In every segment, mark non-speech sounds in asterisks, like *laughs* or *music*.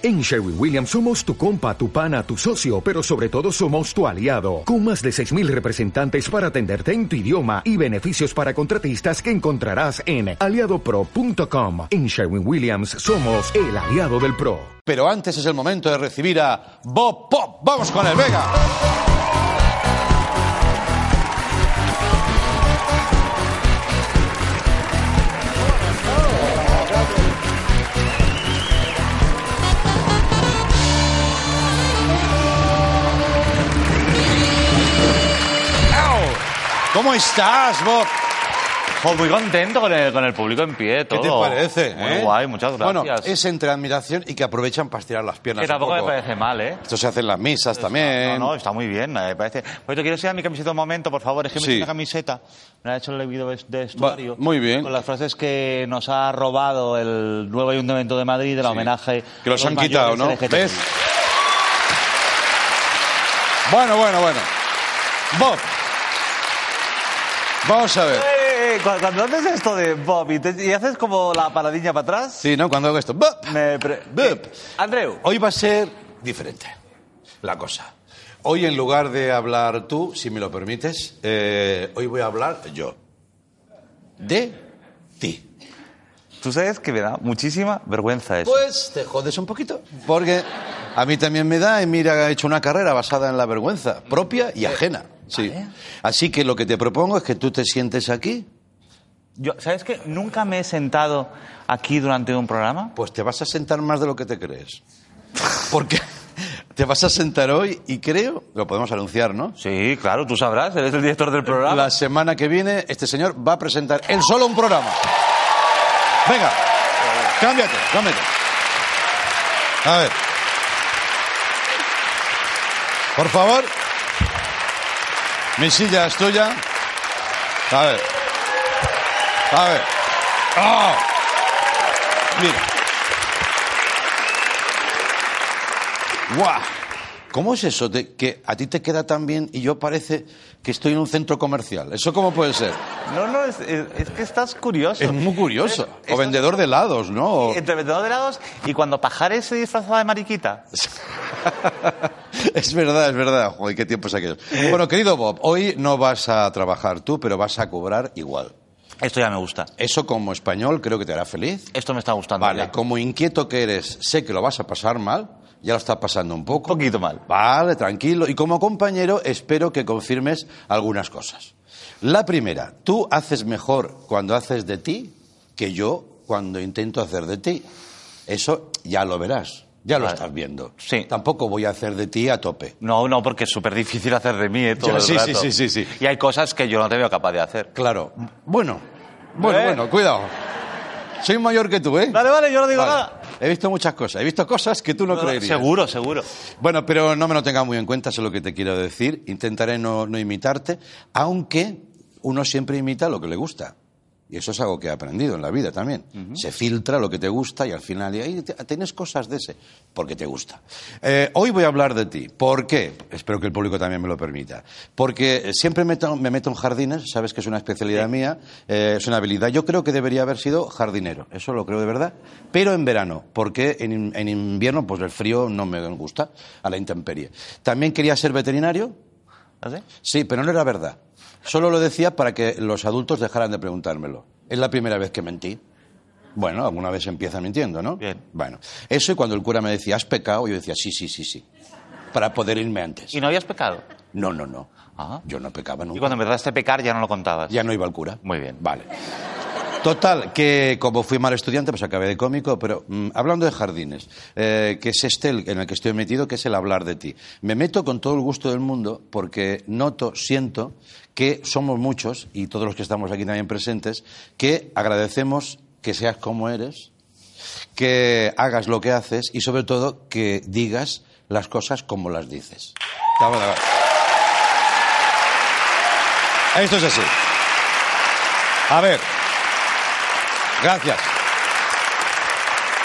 En Sherwin Williams somos tu compa, tu pana, tu socio, pero sobre todo somos tu aliado, con más de 6.000 representantes para atenderte en tu idioma y beneficios para contratistas que encontrarás en aliadopro.com. En Sherwin Williams somos el aliado del PRO. Pero antes es el momento de recibir a Bob Pop. Vamos con el Vega. ¿Cómo estás, Bob? Pues muy contento con el, con el público en pie, todo. ¿Qué te parece? Muy eh? guay, muchas gracias. Bueno, es entre admiración y que aprovechan para estirar las piernas. que tampoco un me parece mal, ¿eh? Esto se hace en las misas también. No, no, está muy bien, me parece. Pues te quiero enseñar mi camiseta un momento, por favor. Es que me Sí. he hecho una camiseta, me la ha hecho el leído de vestuario. muy bien. Con las frases que nos ha robado el nuevo Ayuntamiento de Madrid del homenaje. Que los a han quitado, ¿no? ¿Ves? Bueno, bueno, bueno. Bob. Vamos a ver. Eh, cu- Cuando haces esto de Bob y, te- y haces como la paradilla para atrás, Sí, ¿no? Cuando hago esto. Bob. me pre- Bob. Andreu, Hoy va a ser diferente la cosa. Hoy en lugar de hablar tú, si me lo permites, eh, hoy voy a hablar yo. De ti. tú sabes que me da muchísima vergüenza eso. Pues te jodes un poquito. Porque a mí también me da, y mira, he hecho una carrera basada en la vergüenza propia y ajena. Sí. Así que lo que te propongo es que tú te sientes aquí, Yo, ¿Sabes que nunca me he sentado aquí durante un programa? pues te vas a sentar más de lo que te crees. Porque te vas a sentar hoy y creo, lo podemos anunciar, ¿no? Sí, claro, tú sabrás, eres el director del programa. La semana que viene este señor va a presentar él solo un programa. Venga, cámbiate, cámbiate. A ver. Por favor. Mi silla es tuya. A ver. A ver. ¡Ah! Mira. ¡Guau! ¿Cómo es eso de que a ti te queda tan bien y yo parece que estoy en un centro comercial? ¿Eso cómo puede ser? No, no, es, es- es que estás curioso. Es muy curioso. Es- O estás- vendedor de helados, ¿no? O- Entre vendedor de helados y cuando Pajares se disfrazaba de mariquita. *laughs* *laughs* es verdad, es verdad. Joder, qué tiempos aquellos. Bueno, querido Bob, hoy no vas a trabajar tú, pero vas a cobrar igual. Esto ya me gusta. Eso como español creo que te hará feliz. Esto me está gustando. Vale, ya. como inquieto que eres, sé que lo vas a pasar mal. Ya lo estás pasando un poco. Un poquito mal. Vale, tranquilo. Y como compañero, espero que confirmes algunas cosas. La primera, tú haces mejor cuando haces de ti que yo cuando intento hacer de ti. Eso ya lo verás. Ya lo Vale. estás viendo. Sí. Tampoco voy a hacer de ti a tope. No, no, porque es súper difícil hacer de mí, ¿eh? Todo Ya, el sí, rato. sí, sí, sí, sí. Y hay cosas que yo no te veo capaz de hacer. Claro. Bueno, bueno, ¿Eh? bueno, cuidado. Soy mayor que tú, ¿eh? Vale, vale, yo no digo Vale. nada. He visto muchas cosas. He visto cosas que tú no, creerías. Seguro, seguro. Bueno, pero no me lo tengas muy en cuenta, sé lo que te quiero decir. Intentaré no, no imitarte, aunque uno siempre imita lo que le gusta. Y eso es algo que he aprendido en la vida también. Se filtra lo que te gusta y al final ahí tienes cosas de ese, porque te gusta. Eh, hoy voy a hablar de ti. ¿Por qué? Espero que el público también me lo permita. Porque siempre meto- me meto en jardines, sabes que es una especialidad mía, eh, es una habilidad. Yo creo que debería haber sido jardinero, eso lo creo de verdad. Pero en verano, porque en, in- en invierno pues el frío no me gusta, a la intemperie. También quería ser veterinario, ¿Así? Sí, pero no era verdad. Solo lo decía para que los adultos dejaran de preguntármelo. Es la primera vez que mentí. Bueno, alguna vez empieza mintiendo, ¿no? Bien. Bueno, eso y cuando el cura me decía, ¿has pecado? Yo decía, sí, sí, sí, sí. Para poder irme antes. ¿Y no habías pecado? No, no, no. Ah. Yo no pecaba nunca. Y cuando empezaste a pecar ya no lo contabas. Ya no iba al cura. Muy bien. Vale. Total, que como fui mal estudiante, pues acabé de cómico, pero mm, hablando de jardines, eh, que es este el- en el que estoy metido, que es el hablar de ti. Me meto con todo el gusto del mundo porque noto, siento que somos muchos, y todos los que estamos aquí también presentes, que agradecemos que seas como eres, que hagas lo que haces y sobre todo que digas las cosas como las dices. Esto es así. A ver. Gracias.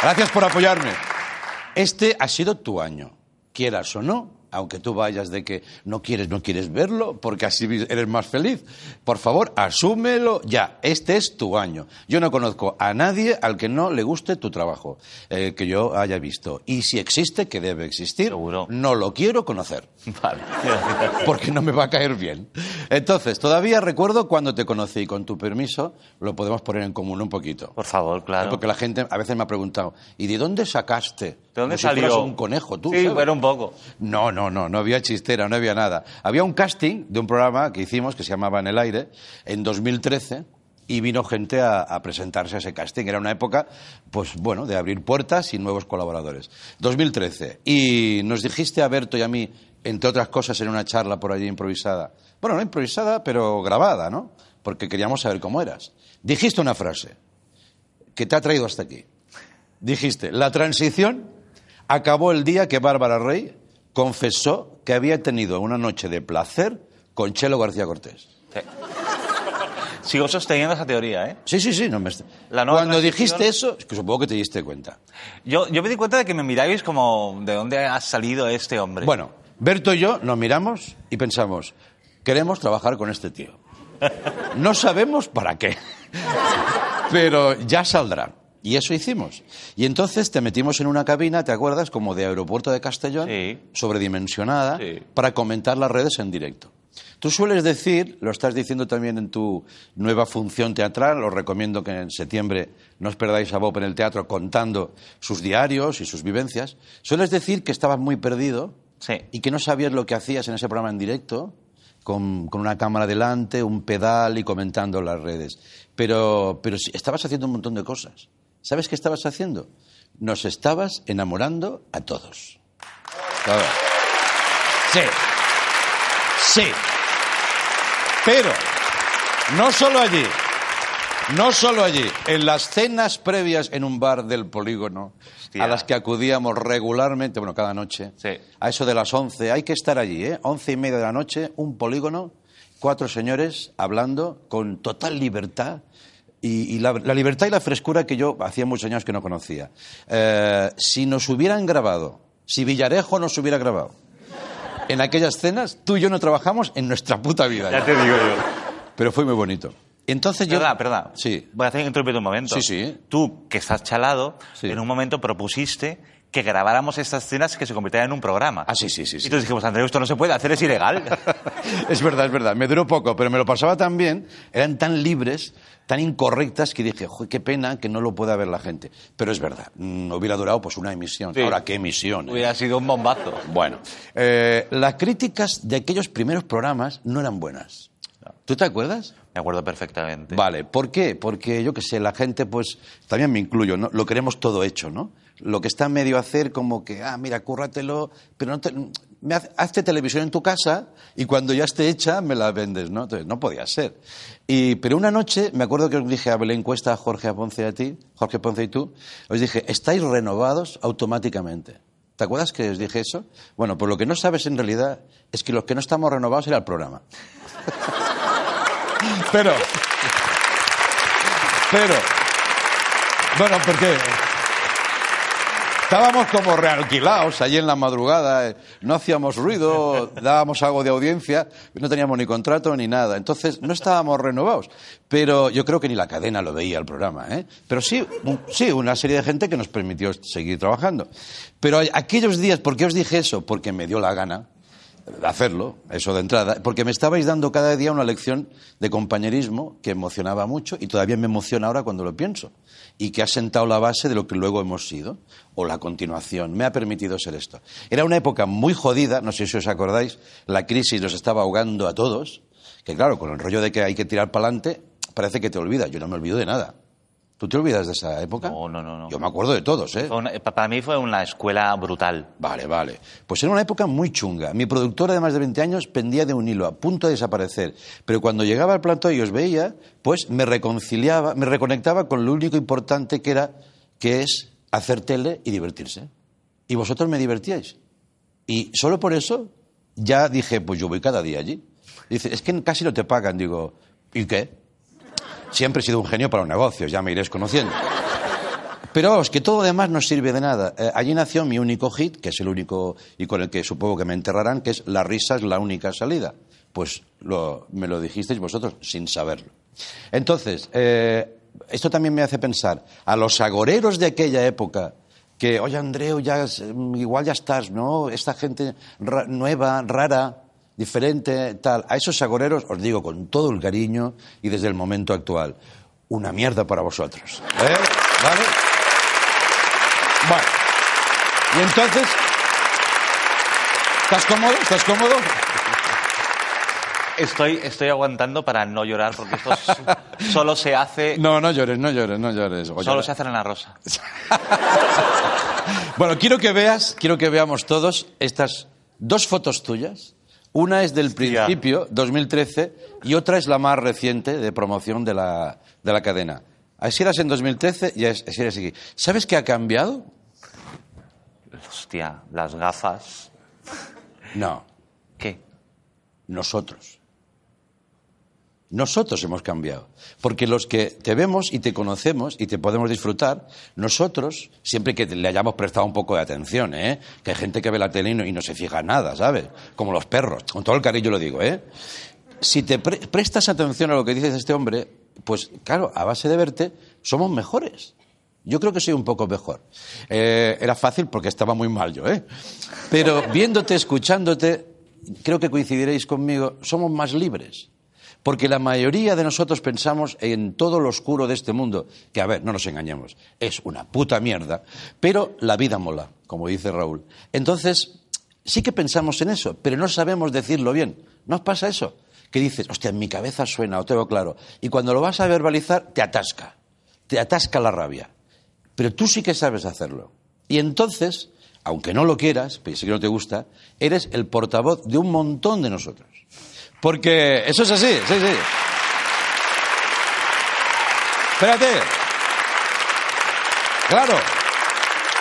Gracias por apoyarme. Este ha sido tu año. Quieras o no, aunque tú vayas de que no quieres, no quieres verlo, porque así eres más feliz. Por favor, asúmelo ya. Este es tu año. Yo no conozco a nadie al que no le guste tu trabajo, eh, que yo haya visto. Y si existe, que debe existir, Seguro. no lo quiero conocer *laughs* Vale. *laughs* porque no me va a caer bien. Entonces, todavía recuerdo cuando te conocí, y con tu permiso, lo podemos poner en común un poquito. Por favor, claro. Porque la gente a veces me ha preguntado, ¿y de dónde sacaste? ¿De dónde Como si salió? un conejo, tú. Sí, pero un poco. No, no, no, no había chistera, no había nada. Había un casting de un programa que hicimos que se llamaba En el aire en 2013 y vino gente a, a presentarse a ese casting. Era una época, pues bueno, de abrir puertas y nuevos colaboradores. 2013. Y nos dijiste a Berto y a mí, entre otras cosas, en una charla por allí improvisada. Bueno, no improvisada, pero grabada, ¿no? Porque queríamos saber cómo eras. Dijiste una frase que te ha traído hasta aquí. Dijiste, la transición acabó el día que Bárbara Rey confesó que había tenido una noche de placer con Chelo García Cortés. Sí. Sigo sosteniendo esa teoría, ¿eh? Sí, sí, sí. No me... La Cuando dijiste eso, es que supongo que te diste cuenta. Yo, yo me di cuenta de que me miráis como, ¿de dónde ha salido este hombre? Bueno, Berto y yo nos miramos y pensamos, queremos trabajar con este tío. *laughs* No sabemos para qué, pero ya saldrá. Y eso hicimos. Y entonces te metimos en una cabina, ¿te acuerdas? Como de aeropuerto de Castellón, Sí. sobredimensionada, Sí. para comentar las redes en directo. Tú sueles decir, lo estás diciendo también en tu nueva función teatral, os recomiendo que en septiembre no os perdáis a Bob en el teatro contando sus diarios y sus vivencias. Sueles decir que estabas muy perdido Sí. y que no sabías lo que hacías en ese programa en directo, con, con una cámara delante, un pedal y comentando las redes. Pero, pero estabas haciendo un montón de cosas. ¿Sabes qué estabas haciendo? Nos estabas enamorando a todos. Claro. Sí. Sí. Pero, no solo allí, no solo allí, en las cenas previas en un bar del polígono, Hostia. a las que acudíamos regularmente, bueno, cada noche, Sí. a eso de las 11, hay que estar allí, ¿eh? Once y media de la noche, un polígono, cuatro señores hablando con total libertad. Y, y la, la libertad y la frescura que yo hacía muchos años que no conocía. Eh, si nos hubieran grabado, si Villarejo nos hubiera grabado en aquellas cenas, tú y yo no trabajamos en nuestra puta vida. Ya te digo yo. Pero fue muy bonito. Entonces yo... Perdón, perdón. Sí. Voy a hacer un momento. Sí, sí. Tú, que estás chalado, Sí. en un momento propusiste que grabáramos estas escenas que se convirtieran en un programa. Ah, sí, sí, sí, sí. Y entonces dijimos, Andreu, esto no se puede hacer, es ilegal. *laughs* es verdad, es verdad. Me duró poco, pero me lo pasaba tan bien, eran tan libres, tan incorrectas, que dije, "Joder, qué pena que no lo pueda ver la gente. Pero es verdad, mm, hubiera durado pues una emisión. Sí. Ahora, ¿qué emisión? eh? Hubiera sido un bombazo. Bueno, eh, las críticas de aquellos primeros programas no eran buenas. ¿Tú te acuerdas? Me acuerdo perfectamente. Vale, ¿por qué? Porque yo qué sé, la gente, pues, también me incluyo, ¿no? Lo queremos todo hecho, ¿no? Lo que está medio hacer como que, ah, mira, cúrratelo, pero no te, me haz- hazte televisión en tu casa y cuando ya esté hecha me la vendes, ¿no? Entonces, no podía ser. Y, pero una noche, me acuerdo que os dije a Belén Cuesta, a Jorge a Ponce y a ti, Jorge Ponce y tú, os dije, estáis renovados automáticamente. ¿Te acuerdas que os dije eso? Bueno, pues lo que no sabes en realidad es que los que no estamos renovados era el programa. *laughs* Pero. Pero. Bueno, porque. Estábamos como realquilados allí en la madrugada, eh, no hacíamos ruido, dábamos algo de audiencia, no teníamos ni contrato ni nada. Entonces no estábamos renovados. Pero yo creo que ni la cadena lo veía el programa. ¿eh? Pero sí, sí, una serie de gente que nos permitió seguir trabajando. Pero aquellos días, ¿por qué os dije eso? Porque me dio la gana hacerlo, eso de entrada, porque me estabais dando cada día una lección de compañerismo que emocionaba mucho y todavía me emociona ahora cuando lo pienso y que ha sentado la base de lo que luego hemos sido o la continuación. Me ha permitido ser esto. Era una época muy jodida, no sé si os acordáis, la crisis nos estaba ahogando a todos, que claro, con el rollo de que hay que tirar para adelante, parece que te olvidas. Yo no me olvido de nada. ¿Tú te olvidas de esa época? No, no, no, no. Yo me acuerdo de todos, ¿eh? Una- para mí fue una escuela brutal. Vale, vale. Pues era una época muy chunga. Mi productora de más de 20 años pendía de un hilo, a punto de desaparecer. Pero cuando llegaba al plató y os veía, pues me reconciliaba, me reconectaba con lo único importante que era, que es hacer tele y divertirse. Y vosotros me divertíais. Y solo por eso ya dije, pues yo voy cada día allí. Dice, es que casi no te pagan. Digo, ¿y qué? Siempre he sido un genio para los negocios, ya me iréis conociendo. Pero vamos, que todo demás no sirve de nada. Eh, allí nació mi único hit, que es el único y con el que supongo que me enterrarán, que es La risa es la única salida. Pues lo- me lo dijisteis vosotros sin saberlo. Entonces, eh, esto también me hace pensar a los agoreros de aquella época que, oye Andreu, ya, es- igual ya estás, ¿no? Esta gente ra- nueva, rara, diferente, tal. A esos agoreros os digo con todo el cariño y desde el momento actual, una mierda para vosotros. ¿eh? ¿Vale? Bueno. Y entonces, ¿estás cómodo? ¿Estás cómodo? Estoy, estoy aguantando para no llorar porque esto *laughs* solo se hace, No, no llores, no llores, no llores. Solo llora. se hace en la rosa. *laughs* Bueno, quiero que veas, quiero que veamos todos estas dos fotos tuyas. Una es del principio, 2013, y otra es la más reciente de promoción de la, de la cadena. Así eras en 2013 y así eres aquí. ¿Sabes qué ha cambiado? Hostia, las gafas. No, ¿Qué? nosotros. Nosotros hemos cambiado. Porque los que te vemos y te conocemos y te podemos disfrutar, nosotros, siempre que le hayamos prestado un poco de atención, ¿eh? Que hay gente que ve la tele y no, se fija en nada, ¿sabes? Como los perros. Con todo el cariño lo digo, ¿eh? Si te pre- prestas atención a lo que dices este hombre, pues claro, a base de verte, somos mejores. Yo creo que soy un poco mejor. Eh, era fácil porque estaba muy mal yo, ¿eh? Pero viéndote, escuchándote, creo que coincidiréis conmigo, somos más libres. Porque la mayoría de nosotros pensamos en todo lo oscuro de este mundo, que a ver, no nos engañemos, es una puta mierda, pero la vida mola, como dice Raúl. Entonces, sí que pensamos en eso, pero no sabemos decirlo bien. ¿No os pasa eso? Que dices, hostia, en mi cabeza suena, o tengo claro. Y cuando lo vas a verbalizar, te atasca. Te atasca la rabia. Pero tú sí que sabes hacerlo. Y entonces, aunque no lo quieras, pero sé que no te gusta, eres el portavoz de un montón de nosotros. Porque eso es así, sí, sí. Espérate. Claro.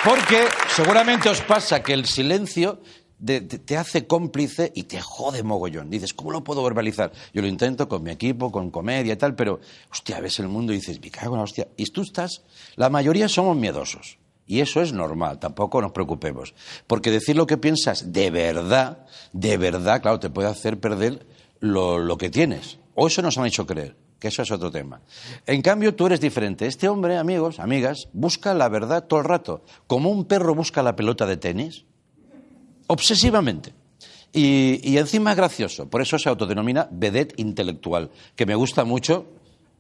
Porque seguramente os pasa que el silencio te, te hace cómplice y te jode mogollón. Dices, ¿cómo lo puedo verbalizar? Yo lo intento con mi equipo, con comedia y tal, pero, hostia, ves el mundo y dices, me cago en la hostia. Y tú estás, la mayoría somos miedosos. Y eso es normal, tampoco nos preocupemos. Porque decir lo que piensas de verdad, de verdad, claro, te puede hacer perder lo, lo que tienes. O eso nos han hecho creer, que eso es otro tema. En cambio, tú eres diferente. Este hombre, amigos, amigas, busca la verdad todo el rato. Como un perro busca la pelota de tenis, obsesivamente. Y, y encima es gracioso. Por eso se autodenomina vedette intelectual, que me gusta mucho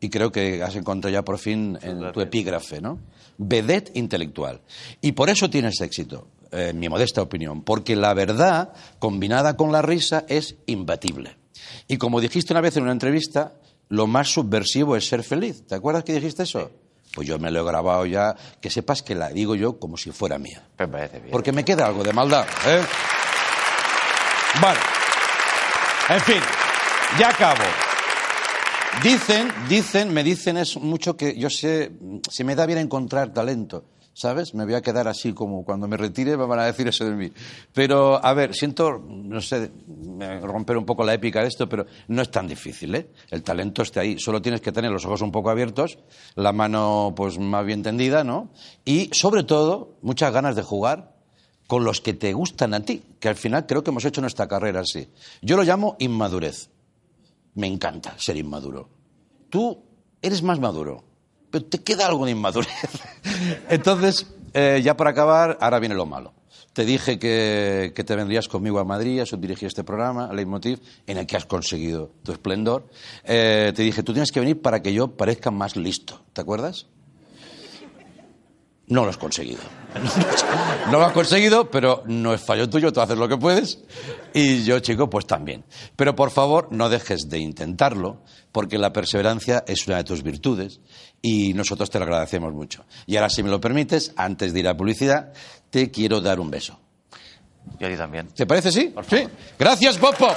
y creo que has encontrado ya por fin en tu epígrafe, ¿no? Vedette intelectual. Y por eso tienes éxito, en mi modesta opinión, porque la verdad combinada con la risa es imbatible. Y como dijiste una vez en una entrevista, lo más subversivo es ser feliz. ¿Te acuerdas que dijiste eso? Pues yo me lo he grabado ya, que sepas que la digo yo como si fuera mía. Me parece bien. Porque me queda algo de maldad. ¿eh? Vale. En fin, ya acabo. Dicen, dicen, me dicen es mucho que yo sé, se me da bien encontrar talento, ¿sabes? Me voy a quedar así como cuando me retire me van a decir eso de mí. Pero, a ver, siento, no sé, romper un poco la épica de esto, pero no es tan difícil, ¿eh? El talento está ahí, solo tienes que tener los ojos un poco abiertos, la mano pues más bien tendida, ¿no? Y, sobre todo, muchas ganas de jugar con los que te gustan a ti, que al final creo que hemos hecho nuestra carrera así. Yo lo llamo inmadurez. Me encanta ser inmaduro. Tú eres más maduro, pero te queda algo de inmadurez. *laughs* Entonces, eh, ya para acabar, ahora viene lo malo. Te dije que, que te vendrías conmigo a Madrid a subdirigir este programa, Leitmotiv, en el que has conseguido tu esplendor. Eh, te dije, tú tienes que venir para que yo parezca más listo. ¿Te acuerdas? No lo has conseguido. *laughs* No lo has conseguido, pero no es fallo tuyo, tú haces lo que puedes. Y yo, chico, pues también. Pero por favor, no dejes de intentarlo, porque la perseverancia es una de tus virtudes y nosotros te lo agradecemos mucho. Y ahora, si me lo permites, antes de ir a publicidad, te quiero dar un beso. Yo a ti también. ¿Te parece, sí? Sí. Gracias, Pop Pop.